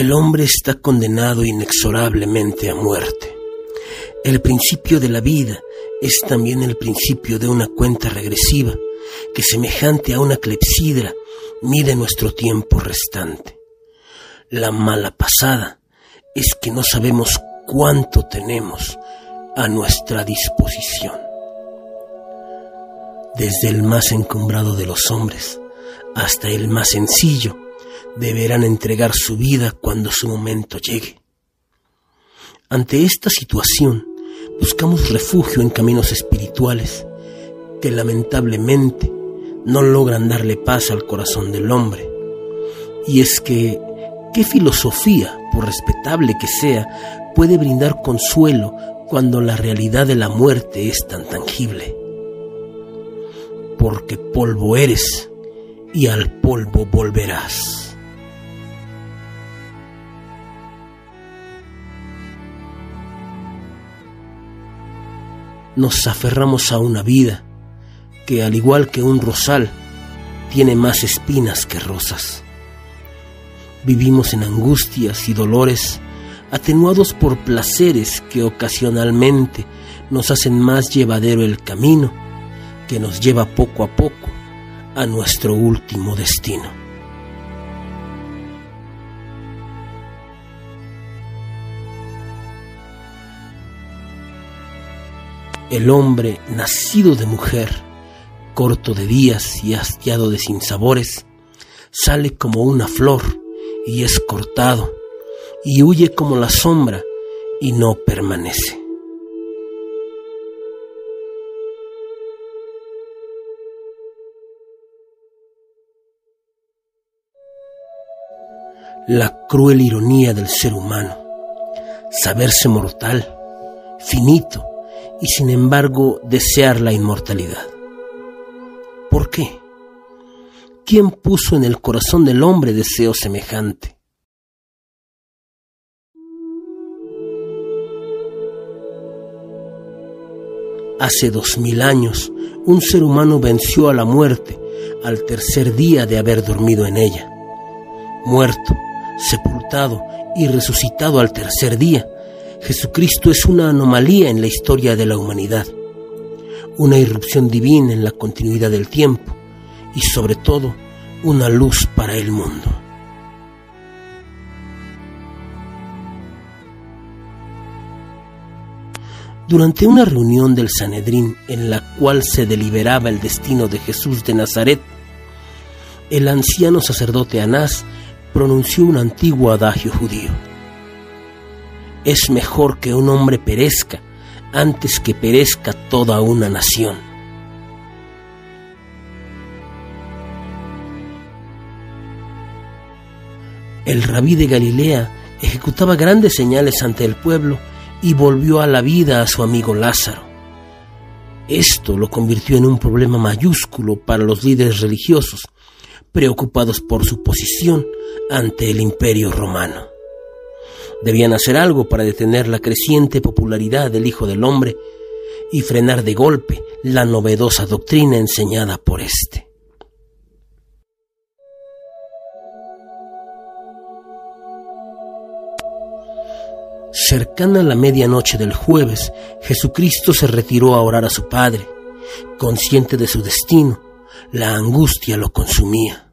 El hombre está condenado inexorablemente a muerte. El principio de la vida es también el principio de una cuenta regresiva que semejante a una clepsidra mide nuestro tiempo restante. La mala pasada es que no sabemos cuánto tenemos a nuestra disposición. Desde el más encumbrado de los hombres hasta el más sencillo, deberán entregar su vida cuando su momento llegue. Ante esta situación, buscamos refugio en caminos espirituales que lamentablemente no logran darle paz al corazón del hombre. Y es que, ¿qué filosofía, por respetable que sea, puede brindar consuelo cuando la realidad de la muerte es tan tangible? Porque polvo eres y al polvo volverás. Nos aferramos a una vida que, al igual que un rosal, tiene más espinas que rosas. Vivimos en angustias y dolores atenuados por placeres que ocasionalmente nos hacen más llevadero el camino que nos lleva poco a poco a nuestro último destino. El hombre nacido de mujer, corto de días y hastiado de sinsabores, sale como una flor y es cortado, y huye como la sombra y no permanece. La cruel ironía del ser humano, saberse mortal, finito, y sin embargo desear la inmortalidad. ¿Por qué? ¿Quién puso en el corazón del hombre deseo semejante? Hace dos mil años, un ser humano venció a la muerte al tercer día de haber dormido en ella. Muerto, sepultado y resucitado al tercer día, Jesucristo es una anomalía en la historia de la humanidad, una irrupción divina en la continuidad del tiempo y sobre todo una luz para el mundo. Durante una reunión del Sanedrín en la cual se deliberaba el destino de Jesús de Nazaret, el anciano sacerdote Anás pronunció un antiguo adagio judío es mejor que un hombre perezca antes que perezca toda una nación. El rabí de Galilea ejecutaba grandes señales ante el pueblo y volvió a la vida a su amigo Lázaro. Esto lo convirtió en un problema mayúsculo para los líderes religiosos, preocupados por su posición ante el imperio romano. Debían hacer algo para detener la creciente popularidad del Hijo del Hombre y frenar de golpe la novedosa doctrina enseñada por éste. Cercana a la medianoche del jueves, Jesucristo se retiró a orar a su Padre. Consciente de su destino, la angustia lo consumía.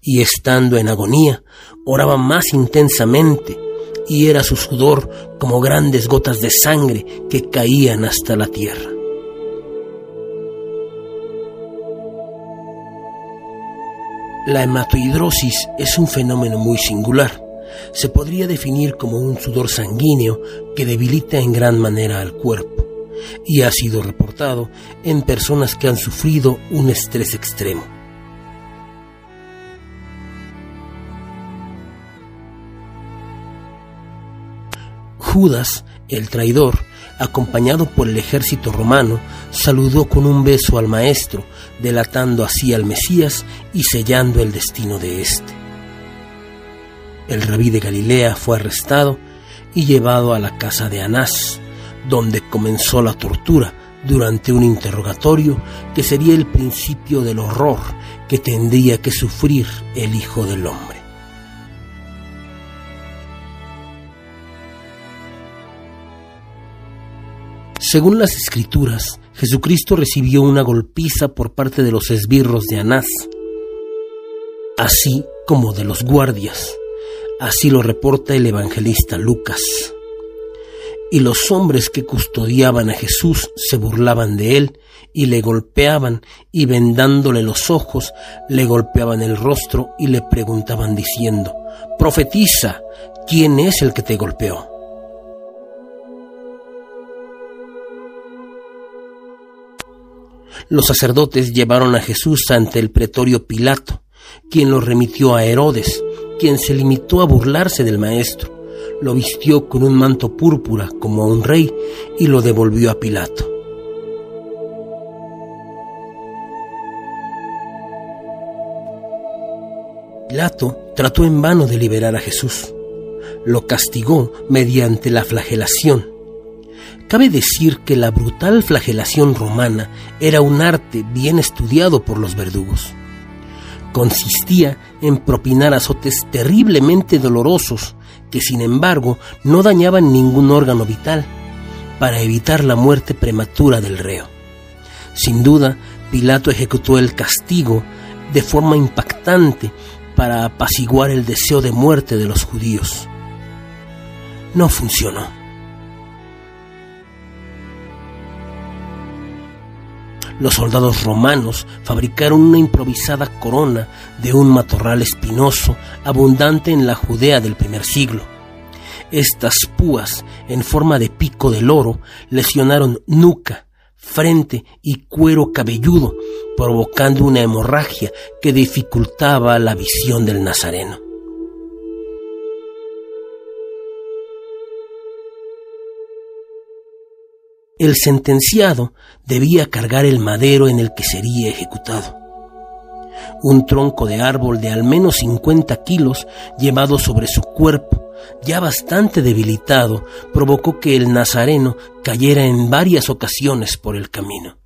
Y estando en agonía, oraba más intensamente y era su sudor como grandes gotas de sangre que caían hasta la tierra. La hematohidrosis es un fenómeno muy singular. Se podría definir como un sudor sanguíneo que debilita en gran manera al cuerpo y ha sido reportado en personas que han sufrido un estrés extremo. Judas, el traidor, acompañado por el ejército romano, saludó con un beso al maestro, delatando así al Mesías y sellando el destino de éste. El rabí de Galilea fue arrestado y llevado a la casa de Anás, donde comenzó la tortura durante un interrogatorio que sería el principio del horror que tendría que sufrir el Hijo del Hombre. Según las escrituras, Jesucristo recibió una golpiza por parte de los esbirros de Anás, así como de los guardias. Así lo reporta el evangelista Lucas. Y los hombres que custodiaban a Jesús se burlaban de él y le golpeaban y vendándole los ojos le golpeaban el rostro y le preguntaban diciendo, Profetiza, ¿quién es el que te golpeó? Los sacerdotes llevaron a Jesús ante el pretorio Pilato, quien lo remitió a Herodes, quien se limitó a burlarse del maestro, lo vistió con un manto púrpura como a un rey y lo devolvió a Pilato. Pilato trató en vano de liberar a Jesús. Lo castigó mediante la flagelación Cabe decir que la brutal flagelación romana era un arte bien estudiado por los verdugos. Consistía en propinar azotes terriblemente dolorosos que sin embargo no dañaban ningún órgano vital para evitar la muerte prematura del reo. Sin duda, Pilato ejecutó el castigo de forma impactante para apaciguar el deseo de muerte de los judíos. No funcionó. Los soldados romanos fabricaron una improvisada corona de un matorral espinoso abundante en la Judea del primer siglo. Estas púas, en forma de pico del oro, lesionaron nuca, frente y cuero cabelludo, provocando una hemorragia que dificultaba la visión del nazareno. El sentenciado debía cargar el madero en el que sería ejecutado. Un tronco de árbol de al menos 50 kilos llevado sobre su cuerpo, ya bastante debilitado, provocó que el nazareno cayera en varias ocasiones por el camino.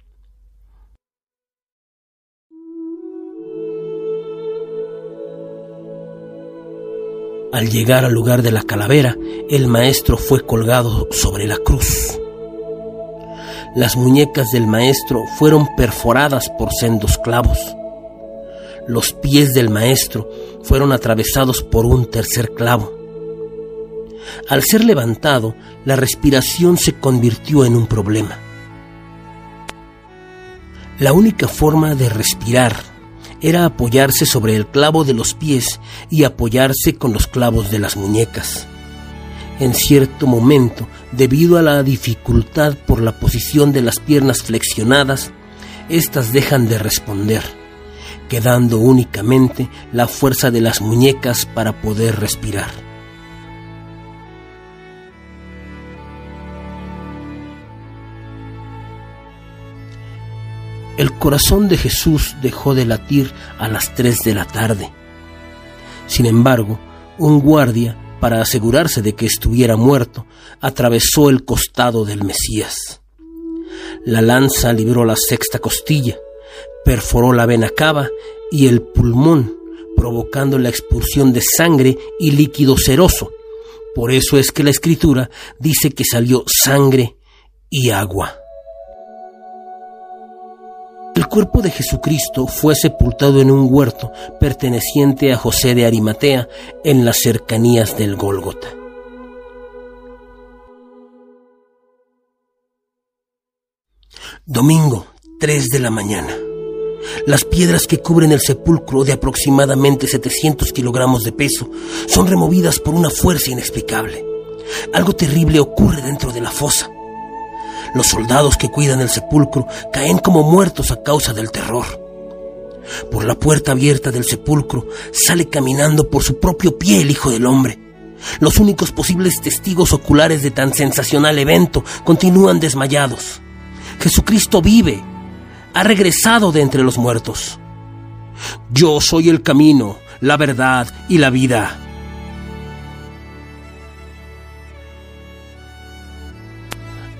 Al llegar al lugar de la calavera, el maestro fue colgado sobre la cruz. Las muñecas del maestro fueron perforadas por sendos clavos. Los pies del maestro fueron atravesados por un tercer clavo. Al ser levantado, la respiración se convirtió en un problema. La única forma de respirar era apoyarse sobre el clavo de los pies y apoyarse con los clavos de las muñecas. En cierto momento, debido a la dificultad por la posición de las piernas flexionadas, éstas dejan de responder, quedando únicamente la fuerza de las muñecas para poder respirar. El corazón de Jesús dejó de latir a las tres de la tarde. Sin embargo, un guardia para asegurarse de que estuviera muerto, atravesó el costado del Mesías. La lanza libró la sexta costilla, perforó la vena cava y el pulmón, provocando la expulsión de sangre y líquido seroso. Por eso es que la escritura dice que salió sangre y agua. Cuerpo de Jesucristo fue sepultado en un huerto perteneciente a José de Arimatea en las cercanías del Gólgota. Domingo, 3 de la mañana. Las piedras que cubren el sepulcro de aproximadamente 700 kilogramos de peso son removidas por una fuerza inexplicable. Algo terrible ocurre dentro de la fosa. Los soldados que cuidan el sepulcro caen como muertos a causa del terror. Por la puerta abierta del sepulcro sale caminando por su propio pie el Hijo del Hombre. Los únicos posibles testigos oculares de tan sensacional evento continúan desmayados. Jesucristo vive, ha regresado de entre los muertos. Yo soy el camino, la verdad y la vida.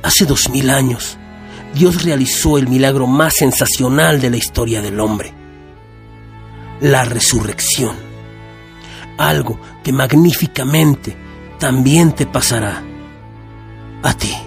Hace dos mil años, Dios realizó el milagro más sensacional de la historia del hombre, la resurrección, algo que magníficamente también te pasará a ti.